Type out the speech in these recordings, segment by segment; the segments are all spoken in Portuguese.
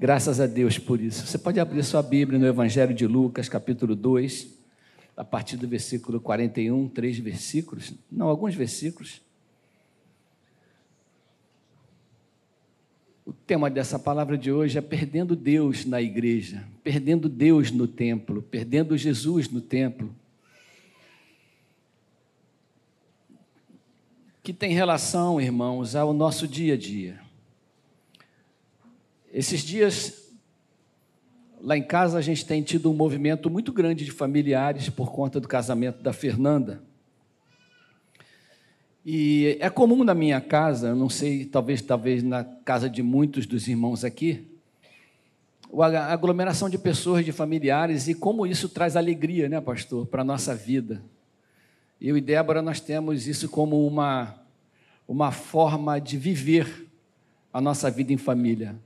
Graças a Deus por isso. Você pode abrir sua Bíblia no Evangelho de Lucas, capítulo 2, a partir do versículo 41, três versículos, não, alguns versículos. O tema dessa palavra de hoje é perdendo Deus na igreja, perdendo Deus no templo, perdendo Jesus no templo. Que tem relação, irmãos, ao nosso dia a dia. Esses dias, lá em casa, a gente tem tido um movimento muito grande de familiares por conta do casamento da Fernanda. E é comum na minha casa, não sei, talvez, talvez na casa de muitos dos irmãos aqui, a aglomeração de pessoas, de familiares, e como isso traz alegria, né, pastor, para a nossa vida. Eu e Débora, nós temos isso como uma, uma forma de viver a nossa vida em família.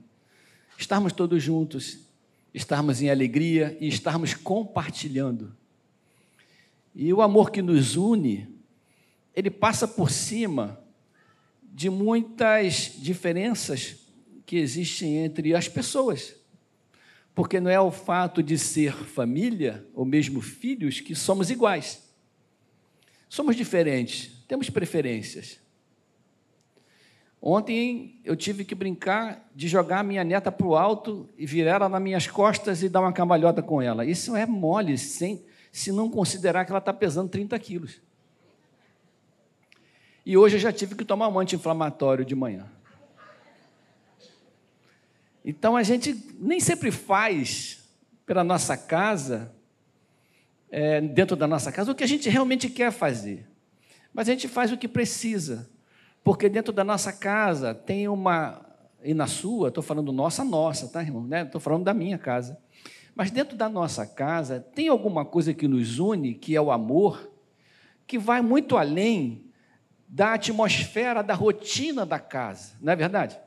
Estarmos todos juntos, estarmos em alegria e estarmos compartilhando. E o amor que nos une, ele passa por cima de muitas diferenças que existem entre as pessoas. Porque não é o fato de ser família, ou mesmo filhos, que somos iguais. Somos diferentes, temos preferências. Ontem eu tive que brincar de jogar a minha neta para o alto e virar ela nas minhas costas e dar uma cambalhota com ela. Isso é mole, sem, se não considerar que ela está pesando 30 quilos. E hoje eu já tive que tomar um anti-inflamatório de manhã. Então a gente nem sempre faz pela nossa casa, é, dentro da nossa casa, o que a gente realmente quer fazer. Mas a gente faz o que precisa. Porque dentro da nossa casa tem uma. E na sua, estou falando nossa, nossa, tá, irmão? Estou né? falando da minha casa. Mas dentro da nossa casa tem alguma coisa que nos une, que é o amor, que vai muito além da atmosfera, da rotina da casa, não é verdade?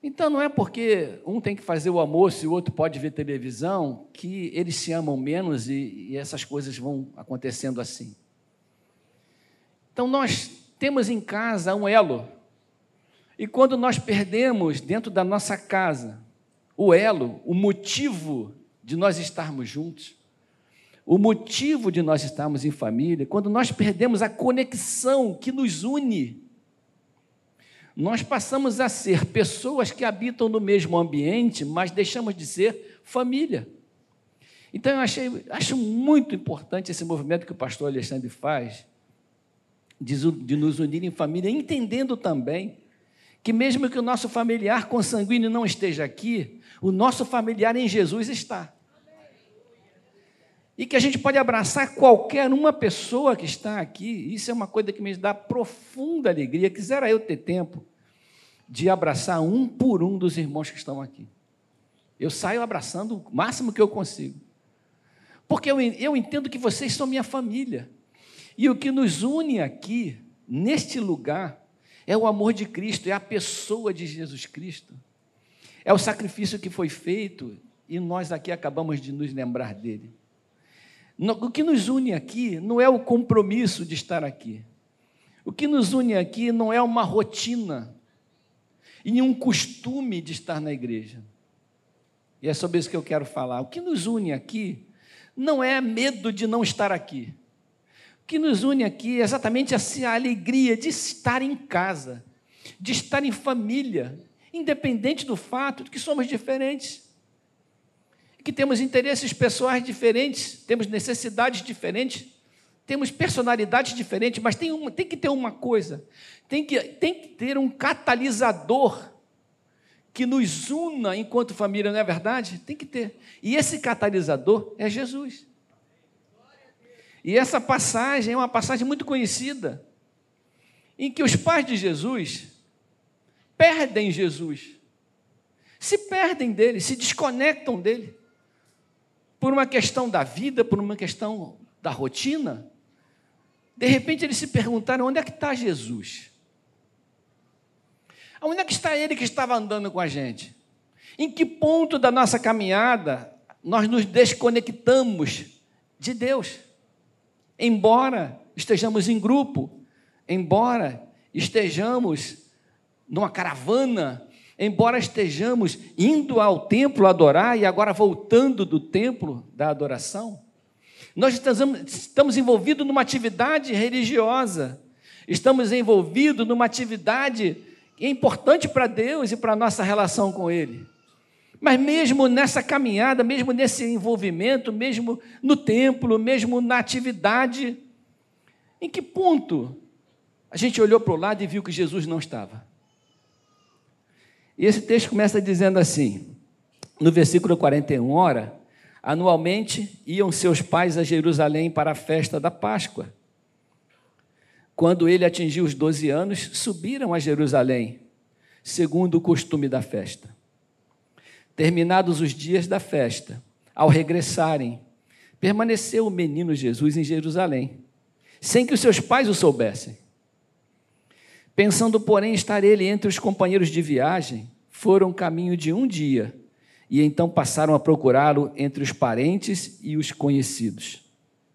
Então não é porque um tem que fazer o almoço e o outro pode ver televisão que eles se amam menos e, e essas coisas vão acontecendo assim. Então nós temos em casa um elo. E quando nós perdemos dentro da nossa casa o elo, o motivo de nós estarmos juntos, o motivo de nós estarmos em família, quando nós perdemos a conexão que nos une, nós passamos a ser pessoas que habitam no mesmo ambiente, mas deixamos de ser família. Então eu achei, acho muito importante esse movimento que o pastor Alexandre faz, de, nos unir em família, entendendo também que mesmo que o nosso familiar consanguíneo não esteja aqui, o nosso familiar em Jesus está e que a gente pode abraçar qualquer uma pessoa que está aqui. Isso é uma coisa que me dá profunda alegria. Quisera eu ter tempo de abraçar um por um dos irmãos que estão aqui. Eu saio abraçando o máximo que eu consigo. Porque eu, eu entendo que vocês são minha família. E o que nos une aqui, neste lugar, é o amor de Cristo, é a pessoa de Jesus Cristo. É o sacrifício que foi feito e nós aqui acabamos de nos lembrar dele. O que nos une aqui não é o compromisso de estar aqui. O que nos une aqui não é uma rotina e nenhum costume de estar na igreja. E é sobre isso que eu quero falar. O que nos une aqui não é medo de não estar aqui. Que nos une aqui é exatamente essa alegria de estar em casa, de estar em família, independente do fato de que somos diferentes que temos interesses pessoais diferentes, temos necessidades diferentes, temos personalidades diferentes, mas tem, uma, tem que ter uma coisa: tem que, tem que ter um catalisador que nos una enquanto família, não é verdade? Tem que ter. E esse catalisador é Jesus. E essa passagem é uma passagem muito conhecida, em que os pais de Jesus perdem Jesus, se perdem dele, se desconectam dele por uma questão da vida, por uma questão da rotina, de repente eles se perguntaram: onde é que está Jesus? Onde é que está ele que estava andando com a gente? Em que ponto da nossa caminhada nós nos desconectamos de Deus? Embora estejamos em grupo, embora estejamos numa caravana, embora estejamos indo ao templo adorar e agora voltando do templo da adoração, nós estamos envolvidos numa atividade religiosa, estamos envolvidos numa atividade importante para Deus e para a nossa relação com Ele. Mas mesmo nessa caminhada, mesmo nesse envolvimento, mesmo no templo, mesmo na atividade, em que ponto a gente olhou para o lado e viu que Jesus não estava? E esse texto começa dizendo assim, no versículo 41, ora, anualmente iam seus pais a Jerusalém para a festa da Páscoa. Quando ele atingiu os 12 anos, subiram a Jerusalém, segundo o costume da festa. Terminados os dias da festa, ao regressarem, permaneceu o menino Jesus em Jerusalém, sem que os seus pais o soubessem. Pensando, porém, estar ele entre os companheiros de viagem, foram caminho de um dia, e então passaram a procurá-lo entre os parentes e os conhecidos.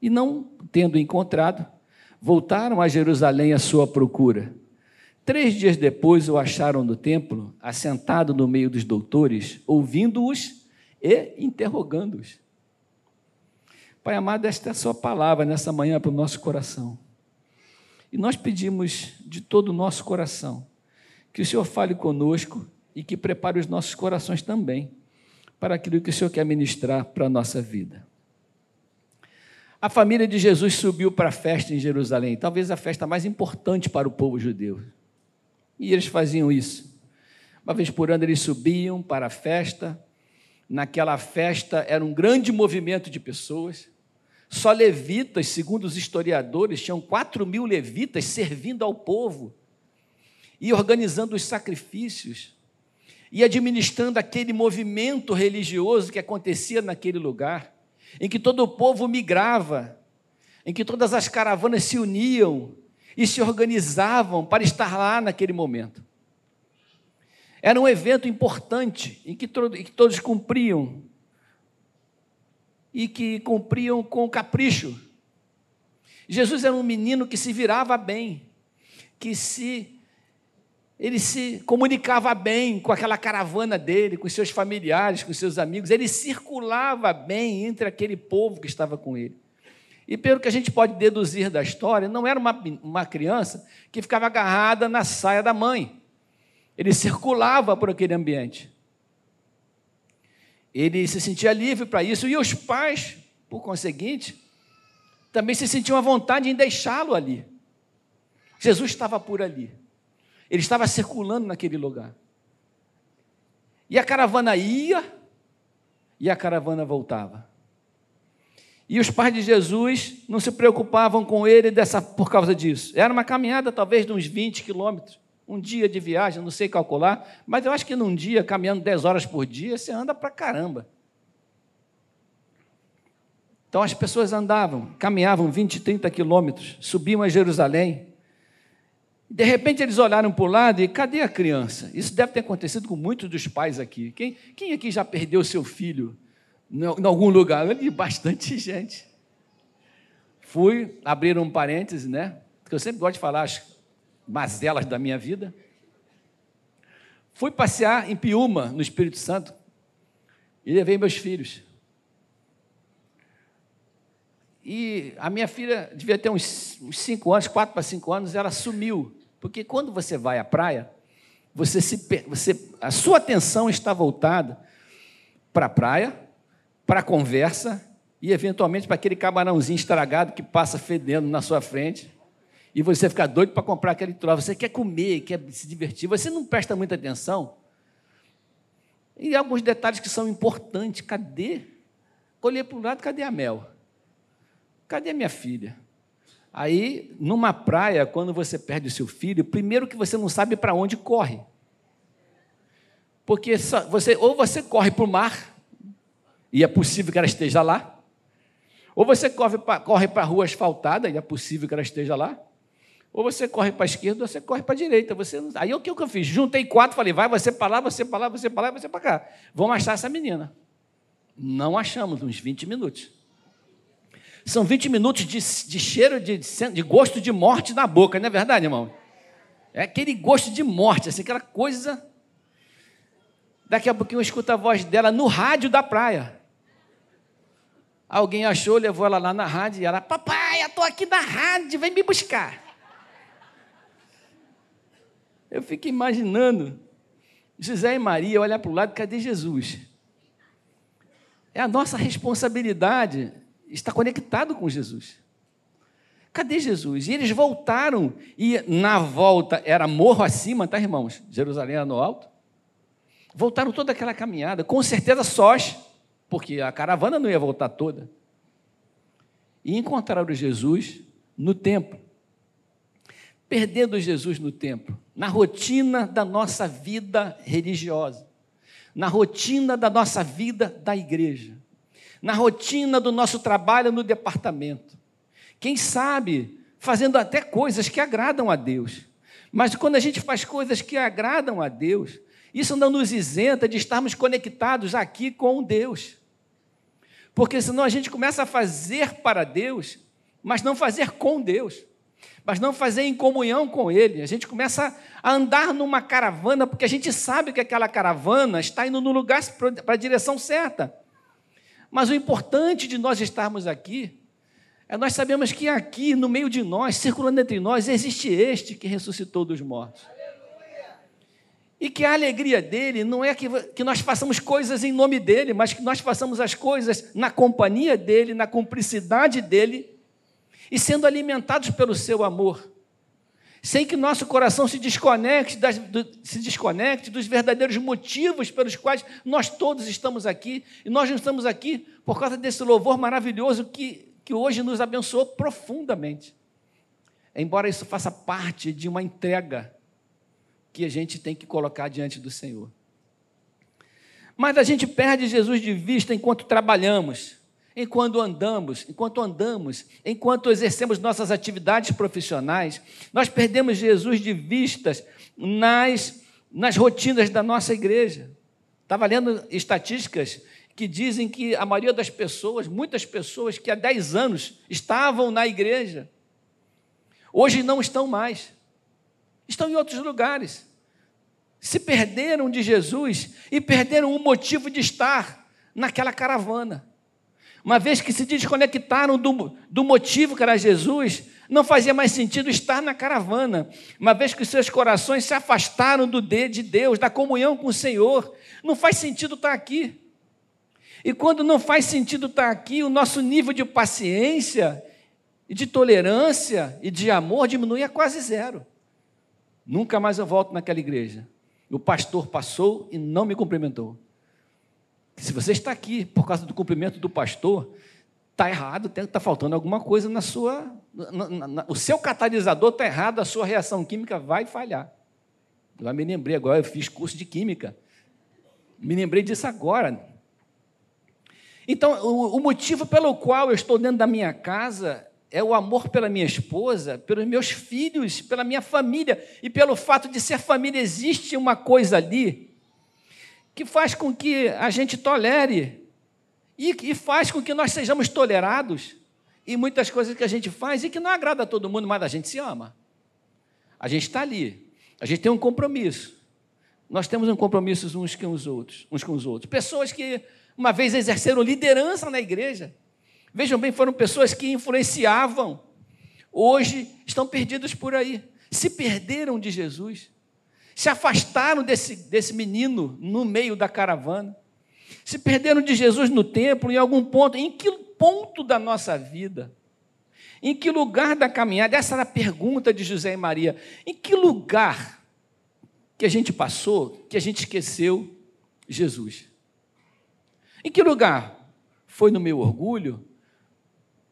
E não tendo encontrado, voltaram a Jerusalém à sua procura. Três dias depois o acharam no templo, assentado no meio dos doutores, ouvindo-os e interrogando-os. Pai amado, esta é a sua palavra nessa manhã para o nosso coração. E nós pedimos de todo o nosso coração que o Senhor fale conosco e que prepare os nossos corações também para aquilo que o Senhor quer ministrar para a nossa vida. A família de Jesus subiu para a festa em Jerusalém, talvez a festa mais importante para o povo judeu. E eles faziam isso. Uma vez por ano eles subiam para a festa. Naquela festa era um grande movimento de pessoas. Só levitas, segundo os historiadores, tinham 4 mil levitas servindo ao povo e organizando os sacrifícios e administrando aquele movimento religioso que acontecia naquele lugar, em que todo o povo migrava, em que todas as caravanas se uniam e se organizavam para estar lá naquele momento. Era um evento importante em que, todos cumpriam e que cumpriam com capricho. Jesus era um menino que se virava bem, que se ele se comunicava bem com aquela caravana dele, com seus familiares, com seus amigos, ele circulava bem entre aquele povo que estava com ele. E pelo que a gente pode deduzir da história, não era uma, uma criança que ficava agarrada na saia da mãe. Ele circulava por aquele ambiente. Ele se sentia livre para isso, e os pais, por conseguinte, também se sentiam à vontade em deixá-lo ali. Jesus estava por ali, ele estava circulando naquele lugar. E a caravana ia, e a caravana voltava. E os pais de Jesus não se preocupavam com ele dessa, por causa disso. Era uma caminhada talvez de uns 20 quilômetros um dia de viagem, não sei calcular, mas eu acho que num dia, caminhando 10 horas por dia, você anda para caramba. Então as pessoas andavam, caminhavam 20, 30 quilômetros, subiam a Jerusalém. De repente eles olharam para o lado e cadê a criança? Isso deve ter acontecido com muitos dos pais aqui. Quem, quem aqui já perdeu seu filho em algum lugar? Eu li bastante gente. Fui abrir um parêntese, né? Porque eu sempre gosto de falar as mazelas da minha vida. Fui passear em Piúma, no Espírito Santo, e levei meus filhos. E a minha filha devia ter uns, uns cinco anos, quatro para cinco anos, ela sumiu. Porque quando você vai à praia, você se, você, a sua atenção está voltada para a praia, para a conversa e, eventualmente, para aquele camarãozinho estragado que passa fedendo na sua frente e você fica doido para comprar aquele troço. Você quer comer, quer se divertir, você não presta muita atenção. E alguns detalhes que são importantes. Cadê? Olhei para o lado, cadê a Mel? Cadê a minha filha? Aí, numa praia, quando você perde o seu filho, primeiro que você não sabe para onde corre. Porque você, ou você corre para o mar, e é possível que ela esteja lá, ou você corre para corre a rua asfaltada, e é possível que ela esteja lá, ou você corre para a esquerda, ou você corre para a direita. Você não... Aí o que eu fiz? Juntei quatro, falei, vai você para lá, você para lá, você para lá, você para cá. Vamos achar essa menina. Não achamos, uns 20 minutos. São 20 minutos de, de cheiro, de, de gosto de morte na boca, não é verdade, irmão? É aquele gosto de morte, assim, aquela coisa. Daqui a pouquinho eu escuto a voz dela no rádio da praia. Alguém achou, levou ela lá na rádio e ela, papai, eu estou aqui na rádio, vem me buscar. Eu fico imaginando José e Maria olhar para o lado, cadê Jesus? É a nossa responsabilidade estar conectado com Jesus. Cadê Jesus? E eles voltaram, e na volta era morro acima, tá, irmãos? Jerusalém era no alto. Voltaram toda aquela caminhada, com certeza sós, porque a caravana não ia voltar toda. E encontraram Jesus no templo. Perdendo Jesus no templo, na rotina da nossa vida religiosa, na rotina da nossa vida da igreja, na rotina do nosso trabalho no departamento quem sabe, fazendo até coisas que agradam a Deus. Mas quando a gente faz coisas que agradam a Deus, isso não nos isenta de estarmos conectados aqui com Deus. Porque senão a gente começa a fazer para Deus, mas não fazer com Deus, mas não fazer em comunhão com Ele. A gente começa a andar numa caravana, porque a gente sabe que aquela caravana está indo no lugar para a direção certa. Mas o importante de nós estarmos aqui é, nós sabemos que aqui, no meio de nós, circulando entre nós, existe este que ressuscitou dos mortos. E que a alegria dele não é que, que nós façamos coisas em nome dele, mas que nós façamos as coisas na companhia dele, na cumplicidade dele, e sendo alimentados pelo seu amor. Sem que nosso coração se desconecte, das, do, se desconecte dos verdadeiros motivos pelos quais nós todos estamos aqui. E nós não estamos aqui por causa desse louvor maravilhoso que que hoje nos abençoou profundamente. Embora isso faça parte de uma entrega que a gente tem que colocar diante do Senhor. Mas a gente perde Jesus de vista enquanto trabalhamos, enquanto andamos, enquanto andamos, enquanto exercemos nossas atividades profissionais. Nós perdemos Jesus de vistas nas, nas rotinas da nossa igreja. Estava lendo estatísticas que dizem que a maioria das pessoas, muitas pessoas que há 10 anos estavam na igreja, hoje não estão mais, estão em outros lugares, se perderam de Jesus e perderam o motivo de estar naquela caravana. Uma vez que se desconectaram do, do motivo que era Jesus, não fazia mais sentido estar na caravana. Uma vez que seus corações se afastaram do de Deus, da comunhão com o Senhor, não faz sentido estar aqui. E quando não faz sentido estar aqui, o nosso nível de paciência, de tolerância e de amor diminui a quase zero. Nunca mais eu volto naquela igreja. O pastor passou e não me cumprimentou. Se você está aqui por causa do cumprimento do pastor, está errado, está faltando alguma coisa na sua. Na, na, na, o seu catalisador está errado, a sua reação química vai falhar. Eu me lembrei agora, eu fiz curso de química. Me lembrei disso agora. Então, o, o motivo pelo qual eu estou dentro da minha casa é o amor pela minha esposa, pelos meus filhos, pela minha família e pelo fato de ser família. Existe uma coisa ali que faz com que a gente tolere e, e faz com que nós sejamos tolerados em muitas coisas que a gente faz e que não agrada a todo mundo, mas a gente se ama. A gente está ali, a gente tem um compromisso. Nós temos um compromisso uns com os outros, uns com os outros. Pessoas que uma vez exerceram liderança na igreja. Vejam bem, foram pessoas que influenciavam. Hoje estão perdidos por aí. Se perderam de Jesus. Se afastaram desse, desse menino no meio da caravana. Se perderam de Jesus no templo, em algum ponto. Em que ponto da nossa vida? Em que lugar da caminhada? Essa era a pergunta de José e Maria. Em que lugar que a gente passou que a gente esqueceu Jesus? Em que lugar? Foi no meu orgulho?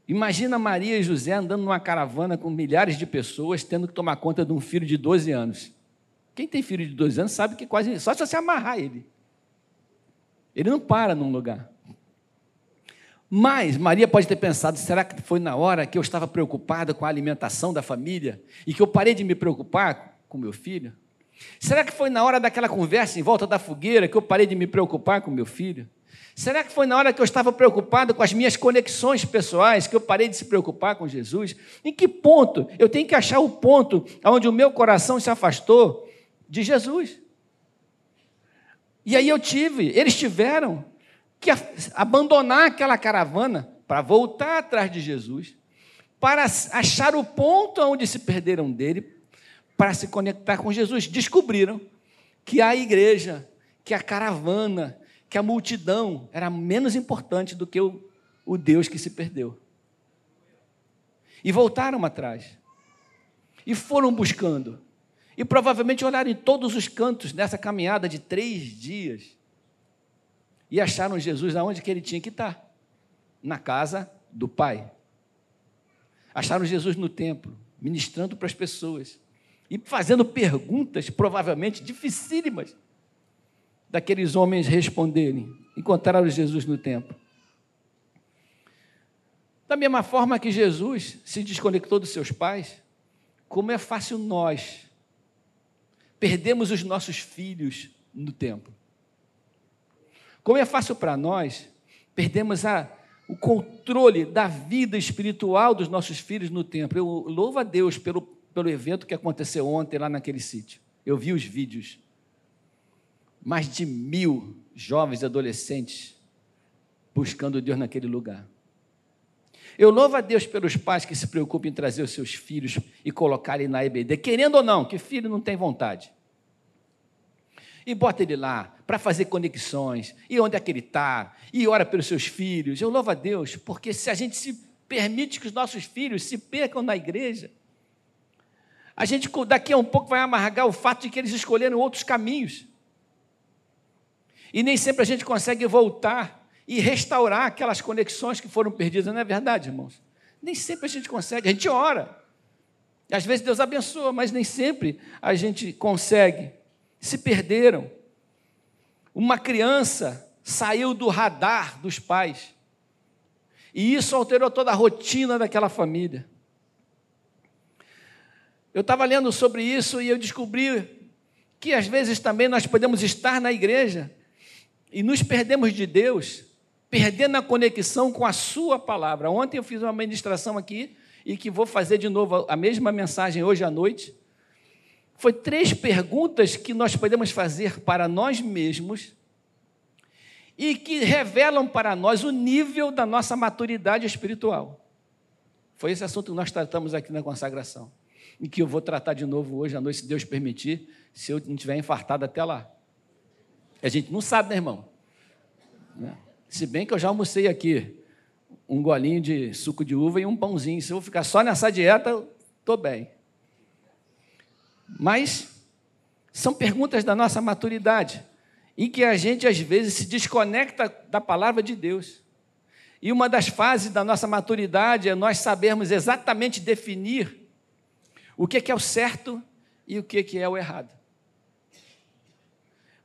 Imagina Maria e José andando numa caravana com milhares de pessoas, tendo que tomar conta de um filho de 12 anos. Quem tem filho de 12 anos sabe que quase só se você amarrar ele. Ele não para num lugar. Mas Maria pode ter pensado: será que foi na hora que eu estava preocupada com a alimentação da família e que eu parei de me preocupar com meu filho? Será que foi na hora daquela conversa em volta da fogueira que eu parei de me preocupar com meu filho? Será que foi na hora que eu estava preocupado com as minhas conexões pessoais que eu parei de se preocupar com Jesus? Em que ponto? Eu tenho que achar o ponto onde o meu coração se afastou de Jesus. E aí eu tive, eles tiveram que abandonar aquela caravana para voltar atrás de Jesus, para achar o ponto onde se perderam dele, para se conectar com Jesus. Descobriram que a igreja, que a caravana, que a multidão era menos importante do que o, o Deus que se perdeu. E voltaram atrás. E foram buscando. E provavelmente olharam em todos os cantos nessa caminhada de três dias. E acharam Jesus aonde que ele tinha que estar na casa do Pai. Acharam Jesus no templo, ministrando para as pessoas e fazendo perguntas, provavelmente dificílimas, daqueles homens responderem. Encontraram Jesus no templo. Da mesma forma que Jesus se desconectou dos seus pais, como é fácil nós perdemos os nossos filhos no templo. Como é fácil para nós perdemos a, o controle da vida espiritual dos nossos filhos no templo. Eu louvo a Deus pelo, pelo evento que aconteceu ontem lá naquele sítio. Eu vi os vídeos. Mais de mil jovens e adolescentes buscando Deus naquele lugar. Eu louvo a Deus pelos pais que se preocupam em trazer os seus filhos e colocarem na EBD, querendo ou não, que filho não tem vontade. E bota ele lá para fazer conexões, e onde é que ele está, e ora pelos seus filhos. Eu louvo a Deus, porque se a gente se permite que os nossos filhos se percam na igreja, a gente daqui a um pouco vai amargar o fato de que eles escolheram outros caminhos. E nem sempre a gente consegue voltar e restaurar aquelas conexões que foram perdidas, não é verdade, irmãos? Nem sempre a gente consegue, a gente ora. Às vezes Deus abençoa, mas nem sempre a gente consegue. Se perderam. Uma criança saiu do radar dos pais. E isso alterou toda a rotina daquela família. Eu estava lendo sobre isso e eu descobri que às vezes também nós podemos estar na igreja e nos perdemos de Deus perdendo a conexão com a Sua palavra. Ontem eu fiz uma ministração aqui e que vou fazer de novo a mesma mensagem hoje à noite. Foi três perguntas que nós podemos fazer para nós mesmos e que revelam para nós o nível da nossa maturidade espiritual. Foi esse assunto que nós tratamos aqui na consagração. E que eu vou tratar de novo hoje à noite, se Deus permitir, se eu não tiver infartado até lá. A gente não sabe, né, irmão? Né? Se bem que eu já almocei aqui um golinho de suco de uva e um pãozinho. Se eu ficar só nessa dieta, estou bem. Mas são perguntas da nossa maturidade, em que a gente às vezes se desconecta da palavra de Deus. E uma das fases da nossa maturidade é nós sabermos exatamente definir o que é o certo e o que é o errado.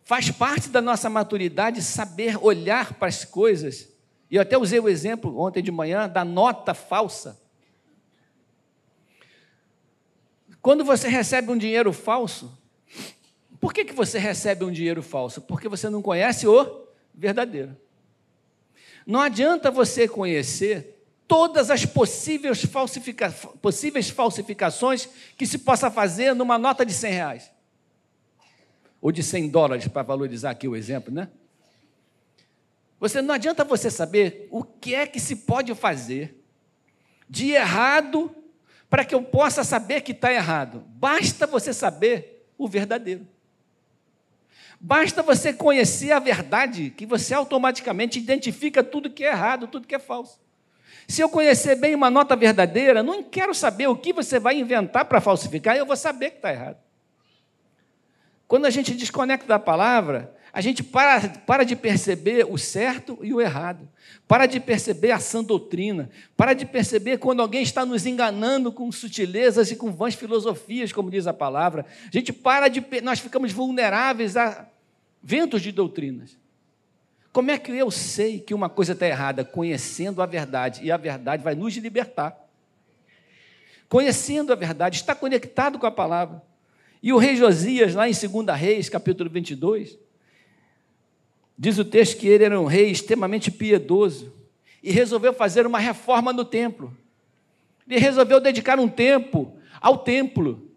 Faz parte da nossa maturidade saber olhar para as coisas. E eu até usei o exemplo ontem de manhã da nota falsa. Quando você recebe um dinheiro falso, por que, que você recebe um dinheiro falso? Porque você não conhece o verdadeiro. Não adianta você conhecer todas as possíveis, falsifica possíveis falsificações que se possa fazer numa nota de 100 reais ou de 100 dólares, para valorizar aqui o exemplo, né? Você não adianta você saber o que é que se pode fazer de errado para que eu possa saber que está errado. Basta você saber o verdadeiro. Basta você conhecer a verdade, que você automaticamente identifica tudo que é errado, tudo que é falso. Se eu conhecer bem uma nota verdadeira, não quero saber o que você vai inventar para falsificar, eu vou saber que está errado. Quando a gente desconecta da palavra, a gente para, para de perceber o certo e o errado, para de perceber a sã doutrina, para de perceber quando alguém está nos enganando com sutilezas e com vãs filosofias, como diz a palavra. A gente para de. Nós ficamos vulneráveis a ventos de doutrinas. Como é que eu sei que uma coisa está errada? Conhecendo a verdade, e a verdade vai nos libertar. Conhecendo a verdade, está conectado com a palavra. E o rei Josias, lá em 2 Reis, capítulo 22, diz o texto que ele era um rei extremamente piedoso e resolveu fazer uma reforma no templo. Ele resolveu dedicar um tempo ao templo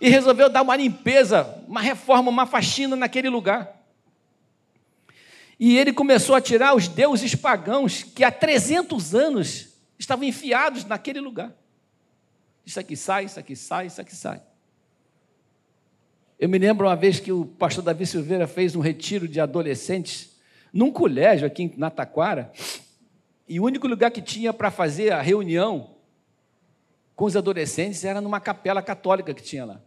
e resolveu dar uma limpeza, uma reforma, uma faxina naquele lugar. E ele começou a tirar os deuses pagãos que há 300 anos estavam enfiados naquele lugar. Isso aqui sai, isso aqui sai, isso aqui sai. Eu me lembro uma vez que o pastor Davi Silveira fez um retiro de adolescentes num colégio aqui na Taquara, e o único lugar que tinha para fazer a reunião com os adolescentes era numa capela católica que tinha lá.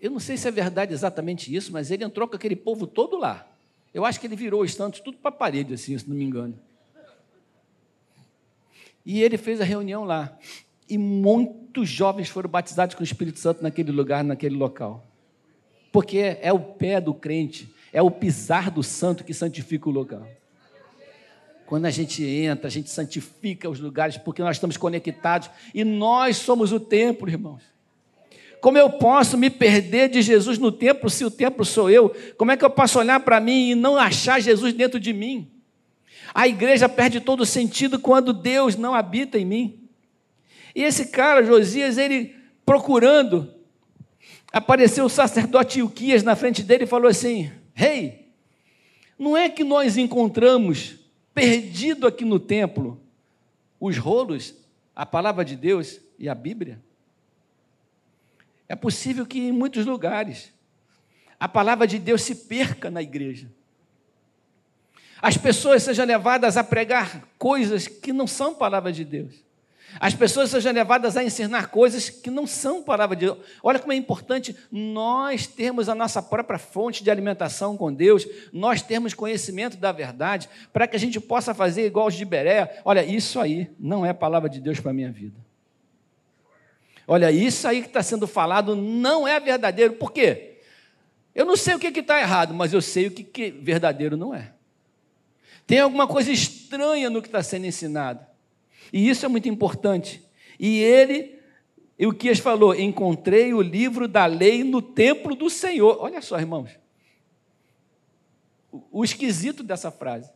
Eu não sei se é verdade exatamente isso, mas ele entrou com aquele povo todo lá. Eu acho que ele virou os santos tudo para a parede, assim, se não me engano. E ele fez a reunião lá. E muitos jovens foram batizados com o Espírito Santo naquele lugar, naquele local. Porque é o pé do crente, é o pisar do santo que santifica o lugar. Quando a gente entra, a gente santifica os lugares, porque nós estamos conectados e nós somos o templo, irmãos. Como eu posso me perder de Jesus no templo se o templo sou eu? Como é que eu posso olhar para mim e não achar Jesus dentro de mim? A igreja perde todo o sentido quando Deus não habita em mim. E esse cara, Josias, ele procurando, apareceu o sacerdote Ilquias na frente dele e falou assim: Rei, hey, não é que nós encontramos perdido aqui no templo os rolos, a palavra de Deus e a Bíblia? É possível que em muitos lugares a palavra de Deus se perca na igreja. As pessoas sejam levadas a pregar coisas que não são palavra de Deus. As pessoas sejam levadas a ensinar coisas que não são palavra de Deus. Olha como é importante nós termos a nossa própria fonte de alimentação com Deus, nós termos conhecimento da verdade, para que a gente possa fazer igual os de Berea. Olha, isso aí não é palavra de Deus para a minha vida. Olha, isso aí que está sendo falado não é verdadeiro. Por quê? Eu não sei o que está errado, mas eu sei o que, que verdadeiro não é. Tem alguma coisa estranha no que está sendo ensinado. E isso é muito importante. E ele, o que falou, encontrei o livro da lei no templo do Senhor. Olha só, irmãos. O esquisito dessa frase.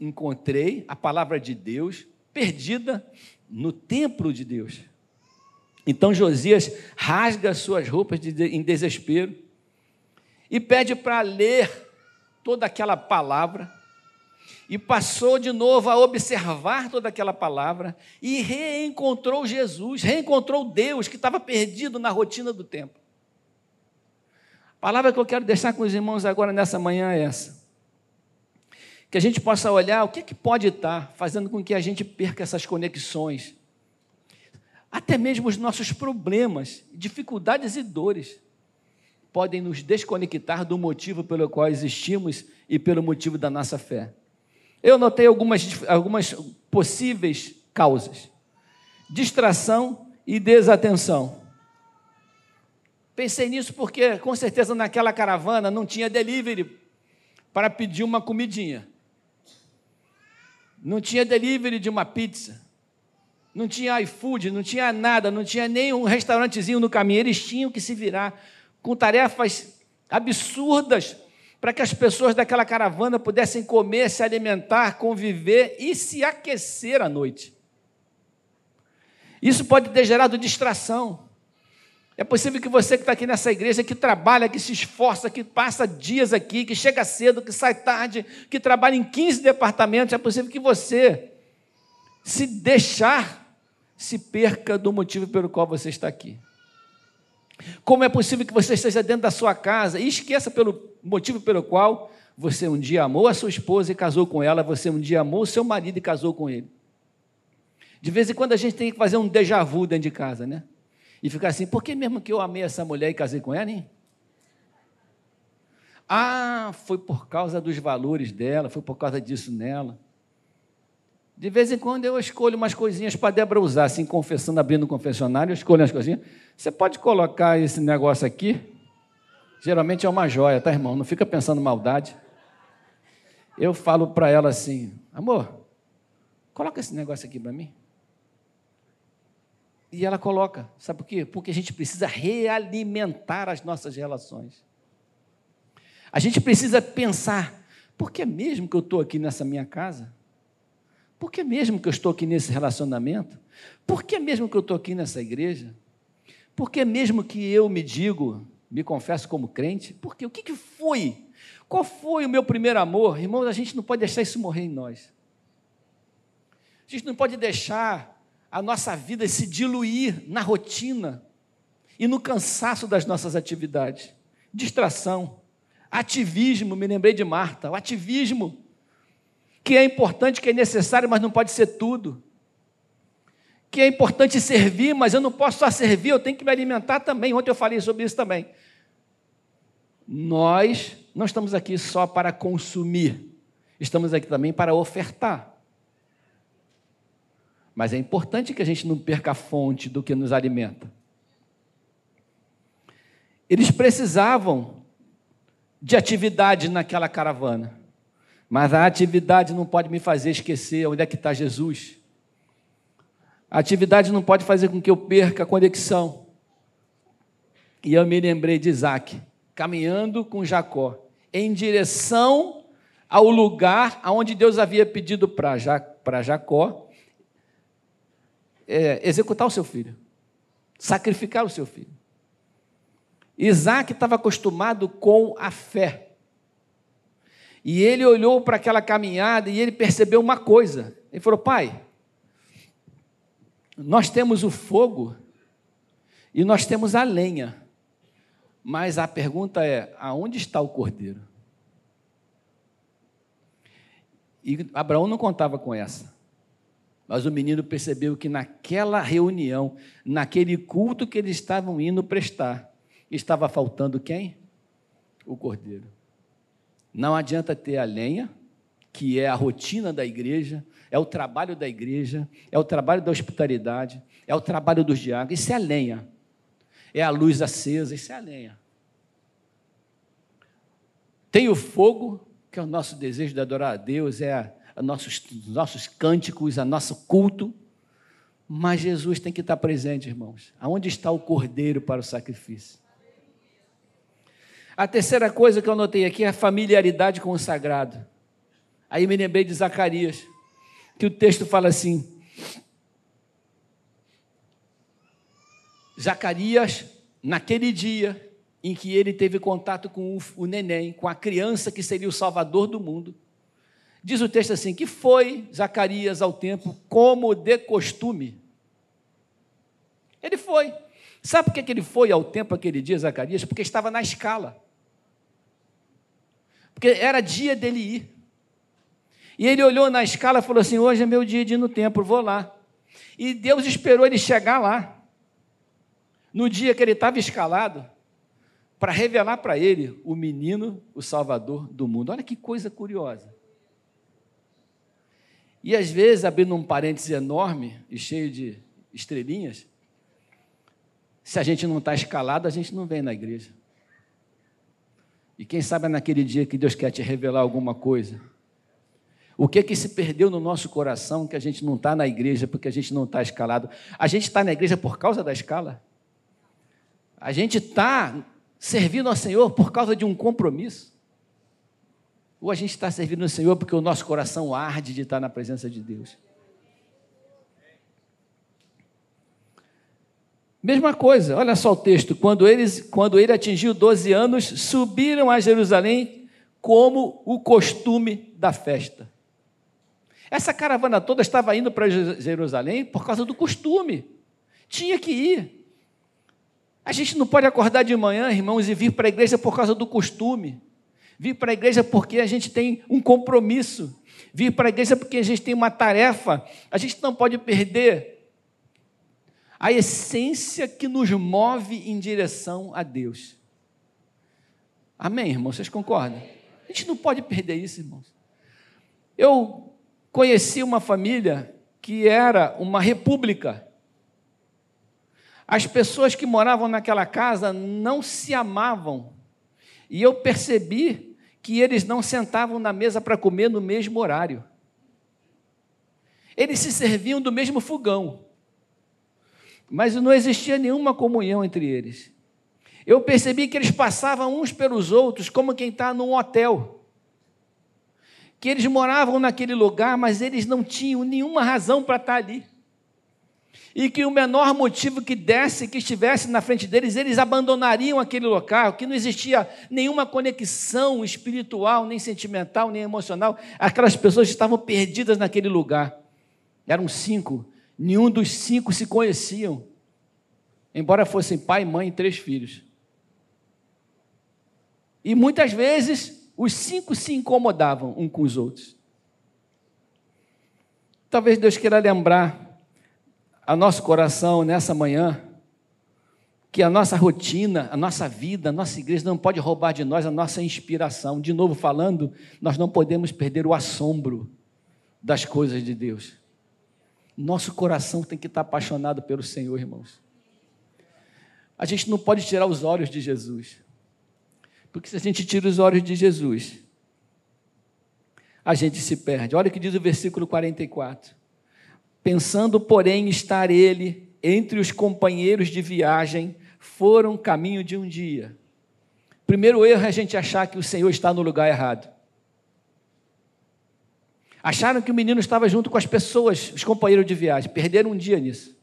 Encontrei a palavra de Deus perdida no templo de Deus. Então Josias rasga suas roupas de, em desespero e pede para ler toda aquela palavra. E passou de novo a observar toda aquela palavra e reencontrou Jesus, reencontrou Deus que estava perdido na rotina do tempo. A palavra que eu quero deixar com os irmãos agora nessa manhã é essa. Que a gente possa olhar o que, que pode estar fazendo com que a gente perca essas conexões até mesmo os nossos problemas, dificuldades e dores podem nos desconectar do motivo pelo qual existimos e pelo motivo da nossa fé. Eu notei algumas, algumas possíveis causas: distração e desatenção. Pensei nisso porque, com certeza, naquela caravana não tinha delivery para pedir uma comidinha. Não tinha delivery de uma pizza não tinha iFood, não tinha nada, não tinha nenhum restaurantezinho no caminho. Eles tinham que se virar com tarefas absurdas para que as pessoas daquela caravana pudessem comer, se alimentar, conviver e se aquecer à noite. Isso pode ter gerado distração. É possível que você que está aqui nessa igreja, que trabalha, que se esforça, que passa dias aqui, que chega cedo, que sai tarde, que trabalha em 15 departamentos, é possível que você se deixar se perca do motivo pelo qual você está aqui. Como é possível que você esteja dentro da sua casa e esqueça pelo motivo pelo qual você um dia amou a sua esposa e casou com ela, você um dia amou o seu marido e casou com ele. De vez em quando a gente tem que fazer um déjà vu dentro de casa, né? E ficar assim, por que mesmo que eu amei essa mulher e casei com ela, hein? Ah, foi por causa dos valores dela, foi por causa disso nela. De vez em quando eu escolho umas coisinhas para Débora usar, assim, confessando, abrindo o confessionário, eu escolho umas coisinhas. Você pode colocar esse negócio aqui? Geralmente é uma joia, tá, irmão? Não fica pensando maldade. Eu falo para ela assim, amor, coloca esse negócio aqui para mim. E ela coloca, sabe por quê? Porque a gente precisa realimentar as nossas relações. A gente precisa pensar, por que mesmo que eu estou aqui nessa minha casa? Por que mesmo que eu estou aqui nesse relacionamento? Por que mesmo que eu estou aqui nessa igreja? Por que mesmo que eu me digo me confesso como crente, porque o que, que foi? Qual foi o meu primeiro amor? Irmãos, a gente não pode deixar isso morrer em nós. A gente não pode deixar a nossa vida se diluir na rotina e no cansaço das nossas atividades. Distração, ativismo, me lembrei de Marta, o ativismo, que é importante, que é necessário, mas não pode ser tudo que é importante servir, mas eu não posso só servir, eu tenho que me alimentar também. Ontem eu falei sobre isso também. Nós não estamos aqui só para consumir, estamos aqui também para ofertar. Mas é importante que a gente não perca a fonte do que nos alimenta. Eles precisavam de atividade naquela caravana, mas a atividade não pode me fazer esquecer onde é que está Jesus. A atividade não pode fazer com que eu perca a conexão. E eu me lembrei de Isaac, caminhando com Jacó, em direção ao lugar aonde Deus havia pedido para Jacó é, executar o seu filho, sacrificar o seu filho. Isaac estava acostumado com a fé. E ele olhou para aquela caminhada e ele percebeu uma coisa. Ele falou: Pai, nós temos o fogo e nós temos a lenha. Mas a pergunta é: aonde está o cordeiro? E Abraão não contava com essa. Mas o menino percebeu que naquela reunião, naquele culto que eles estavam indo prestar, estava faltando quem? O cordeiro. Não adianta ter a lenha, que é a rotina da igreja, é o trabalho da igreja, é o trabalho da hospitalidade, é o trabalho dos diáconos. Isso é a lenha. É a luz acesa, isso é a lenha. Tem o fogo, que é o nosso desejo de adorar a Deus, é a nossos, nossos cânticos, a nosso culto. Mas Jesus tem que estar presente, irmãos. Aonde está o cordeiro para o sacrifício? A terceira coisa que eu notei aqui é a familiaridade com o sagrado. Aí me lembrei de Zacarias que o texto fala assim: Zacarias, naquele dia em que ele teve contato com o neném, com a criança que seria o salvador do mundo, diz o texto assim: que foi Zacarias ao templo como de costume. Ele foi. Sabe por que ele foi ao templo aquele dia, Zacarias? Porque estava na escala. Porque era dia dele ir. E ele olhou na escala e falou assim: Hoje é meu dia de ir no templo, vou lá. E Deus esperou ele chegar lá, no dia que ele estava escalado, para revelar para ele o menino, o salvador do mundo. Olha que coisa curiosa. E às vezes, abrindo um parênteses enorme e cheio de estrelinhas, se a gente não está escalado, a gente não vem na igreja. E quem sabe é naquele dia que Deus quer te revelar alguma coisa o que é que se perdeu no nosso coração que a gente não está na igreja porque a gente não está escalado? A gente está na igreja por causa da escala? A gente está servindo ao Senhor por causa de um compromisso? Ou a gente está servindo ao Senhor porque o nosso coração arde de estar na presença de Deus? Mesma coisa, olha só o texto. Quando, eles, quando ele atingiu 12 anos, subiram a Jerusalém como o costume da festa. Essa caravana toda estava indo para Jerusalém por causa do costume. Tinha que ir. A gente não pode acordar de manhã, irmãos, e vir para a igreja por causa do costume. Vir para a igreja porque a gente tem um compromisso. Vir para a igreja porque a gente tem uma tarefa. A gente não pode perder a essência que nos move em direção a Deus. Amém, irmãos? Vocês concordam? A gente não pode perder isso, irmãos. Eu conheci uma família que era uma república. As pessoas que moravam naquela casa não se amavam. E eu percebi que eles não sentavam na mesa para comer no mesmo horário. Eles se serviam do mesmo fogão. Mas não existia nenhuma comunhão entre eles. Eu percebi que eles passavam uns pelos outros como quem está num hotel que eles moravam naquele lugar, mas eles não tinham nenhuma razão para estar ali. e que o menor motivo que desse, que estivesse na frente deles, eles abandonariam aquele local, que não existia nenhuma conexão espiritual, nem sentimental, nem emocional. Aquelas pessoas estavam perdidas naquele lugar. Eram cinco, nenhum dos cinco se conheciam, embora fossem pai, mãe e três filhos. E muitas vezes os cinco se incomodavam um com os outros. Talvez Deus queira lembrar a nosso coração nessa manhã que a nossa rotina, a nossa vida, a nossa igreja não pode roubar de nós a nossa inspiração. De novo falando, nós não podemos perder o assombro das coisas de Deus. Nosso coração tem que estar apaixonado pelo Senhor, irmãos. A gente não pode tirar os olhos de Jesus. Porque se a gente tira os olhos de Jesus, a gente se perde. Olha o que diz o versículo 44. Pensando, porém, estar ele entre os companheiros de viagem, foram caminho de um dia. Primeiro erro é a gente achar que o Senhor está no lugar errado. Acharam que o menino estava junto com as pessoas, os companheiros de viagem, perderam um dia nisso.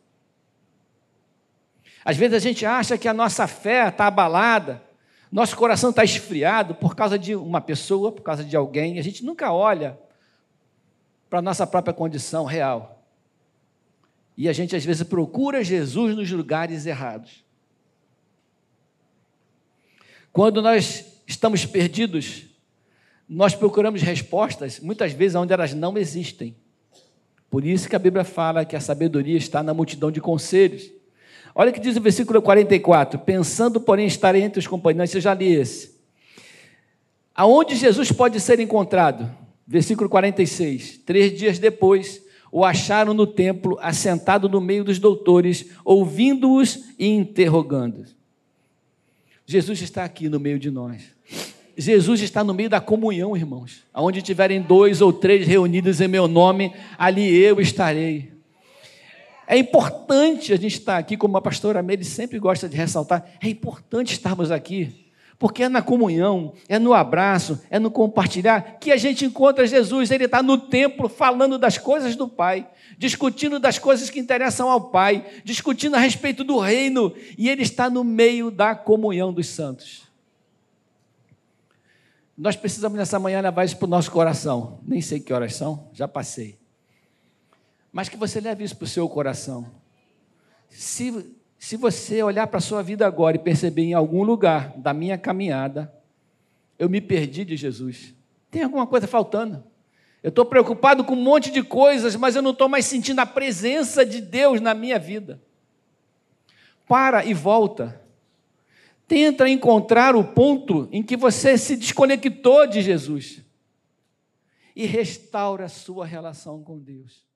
Às vezes a gente acha que a nossa fé está abalada, nosso coração está esfriado por causa de uma pessoa, por causa de alguém. A gente nunca olha para a nossa própria condição real. E a gente às vezes procura Jesus nos lugares errados. Quando nós estamos perdidos, nós procuramos respostas, muitas vezes onde elas não existem. Por isso que a Bíblia fala que a sabedoria está na multidão de conselhos. Olha o que diz o versículo 44: pensando, porém, estar entre os companheiros. Você já li esse. Aonde Jesus pode ser encontrado? Versículo 46. Três dias depois, o acharam no templo, assentado no meio dos doutores, ouvindo-os e interrogando-os. Jesus está aqui no meio de nós. Jesus está no meio da comunhão, irmãos. Aonde tiverem dois ou três reunidos em meu nome, ali eu estarei. É importante a gente estar aqui, como a pastora Meire sempre gosta de ressaltar, é importante estarmos aqui porque é na comunhão, é no abraço, é no compartilhar que a gente encontra Jesus. Ele está no templo falando das coisas do Pai, discutindo das coisas que interessam ao Pai, discutindo a respeito do reino, e ele está no meio da comunhão dos santos. Nós precisamos nessa manhã levar isso para o nosso coração. Nem sei que horas são, já passei. Mas que você leve isso para o seu coração. Se se você olhar para a sua vida agora e perceber em algum lugar da minha caminhada, eu me perdi de Jesus. Tem alguma coisa faltando. Eu estou preocupado com um monte de coisas, mas eu não estou mais sentindo a presença de Deus na minha vida. Para e volta. Tenta encontrar o ponto em que você se desconectou de Jesus. E restaura a sua relação com Deus.